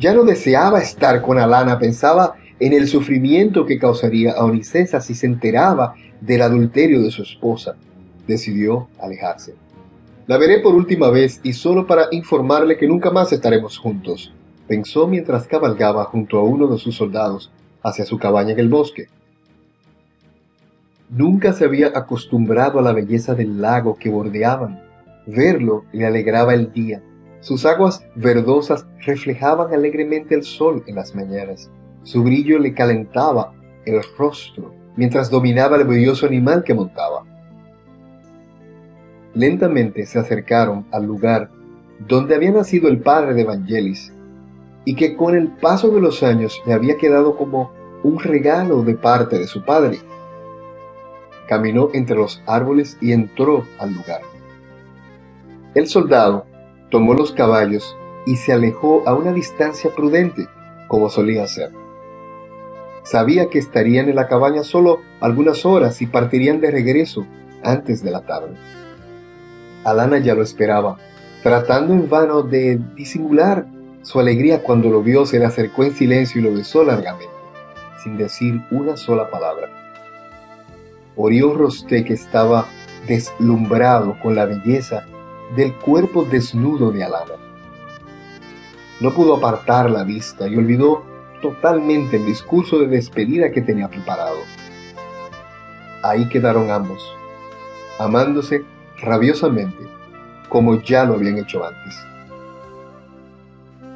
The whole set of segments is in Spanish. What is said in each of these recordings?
Ya no deseaba estar con Alana, pensaba en el sufrimiento que causaría a Onicesa si se enteraba del adulterio de su esposa. Decidió alejarse. La veré por última vez y solo para informarle que nunca más estaremos juntos, pensó mientras cabalgaba junto a uno de sus soldados hacia su cabaña en el bosque. Nunca se había acostumbrado a la belleza del lago que bordeaban. Verlo le alegraba el día. Sus aguas verdosas reflejaban alegremente el sol en las mañanas. Su brillo le calentaba el rostro mientras dominaba el brilloso animal que montaba. Lentamente se acercaron al lugar donde había nacido el padre de Evangelis y que con el paso de los años le había quedado como un regalo de parte de su padre. Caminó entre los árboles y entró al lugar. El soldado tomó los caballos y se alejó a una distancia prudente, como solía hacer. Sabía que estarían en la cabaña solo algunas horas y partirían de regreso antes de la tarde. Alana ya lo esperaba, tratando en vano de disimular su alegría cuando lo vio, se le acercó en silencio y lo besó largamente, sin decir una sola palabra. Orión Rostek estaba deslumbrado con la belleza del cuerpo desnudo de Alana. No pudo apartar la vista y olvidó totalmente el discurso de despedida que tenía preparado. Ahí quedaron ambos, amándose rabiosamente, como ya lo habían hecho antes.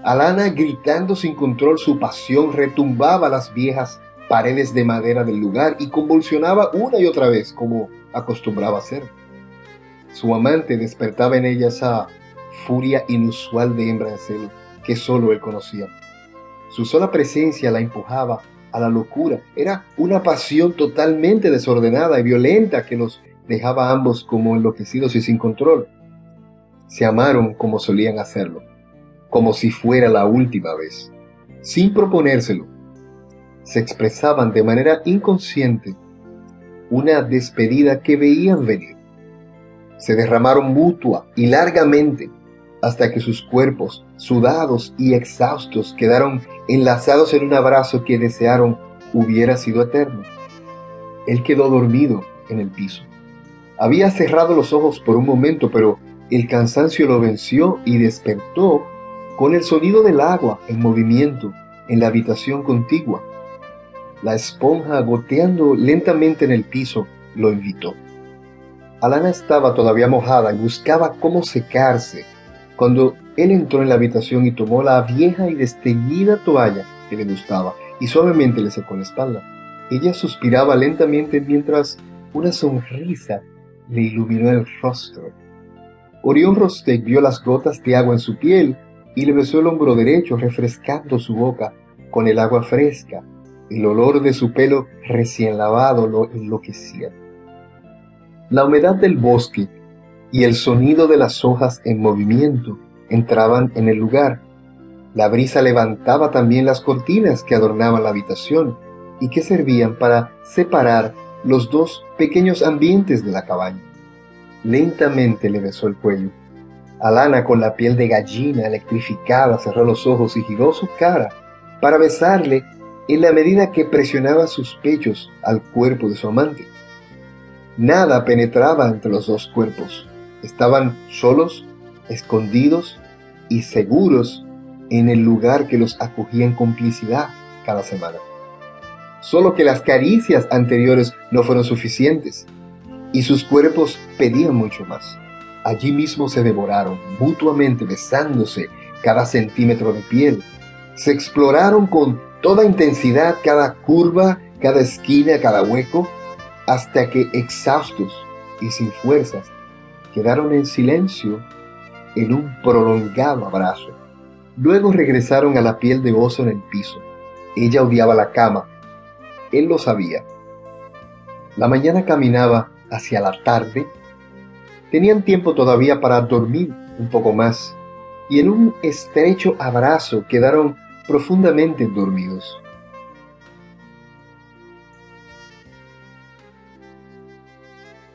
Alana, gritando sin control su pasión, retumbaba las viejas paredes de madera del lugar y convulsionaba una y otra vez, como acostumbraba hacer. Su amante despertaba en ella esa furia inusual de hembra en celo que solo él conocía. Su sola presencia la empujaba a la locura. Era una pasión totalmente desordenada y violenta que los dejaba ambos como enloquecidos y sin control. Se amaron como solían hacerlo, como si fuera la última vez, sin proponérselo. Se expresaban de manera inconsciente una despedida que veían venir. Se derramaron mutua y largamente hasta que sus cuerpos, sudados y exhaustos, quedaron enlazados en un abrazo que desearon hubiera sido eterno. Él quedó dormido en el piso. Había cerrado los ojos por un momento, pero el cansancio lo venció y despertó con el sonido del agua en movimiento en la habitación contigua. La esponja goteando lentamente en el piso lo invitó. Alana estaba todavía mojada y buscaba cómo secarse cuando él entró en la habitación y tomó la vieja y desteñida toalla que le gustaba y suavemente le secó la espalda. Ella suspiraba lentamente mientras una sonrisa le iluminó el rostro. Orión Rostek vio las gotas de agua en su piel y le besó el hombro derecho, refrescando su boca con el agua fresca. El olor de su pelo recién lavado lo enloquecía. La humedad del bosque y el sonido de las hojas en movimiento entraban en el lugar. La brisa levantaba también las cortinas que adornaban la habitación y que servían para separar los dos pequeños ambientes de la cabaña. Lentamente le besó el cuello. Alana, con la piel de gallina electrificada, cerró los ojos y giró su cara para besarle en la medida que presionaba sus pechos al cuerpo de su amante. Nada penetraba entre los dos cuerpos. Estaban solos, escondidos y seguros en el lugar que los acogía en complicidad cada semana solo que las caricias anteriores no fueron suficientes y sus cuerpos pedían mucho más. Allí mismo se devoraron, mutuamente besándose cada centímetro de piel. Se exploraron con toda intensidad cada curva, cada esquina, cada hueco, hasta que exhaustos y sin fuerzas quedaron en silencio en un prolongado abrazo. Luego regresaron a la piel de oso en el piso. Ella odiaba la cama, él lo sabía. La mañana caminaba hacia la tarde. Tenían tiempo todavía para dormir un poco más y en un estrecho abrazo quedaron profundamente dormidos.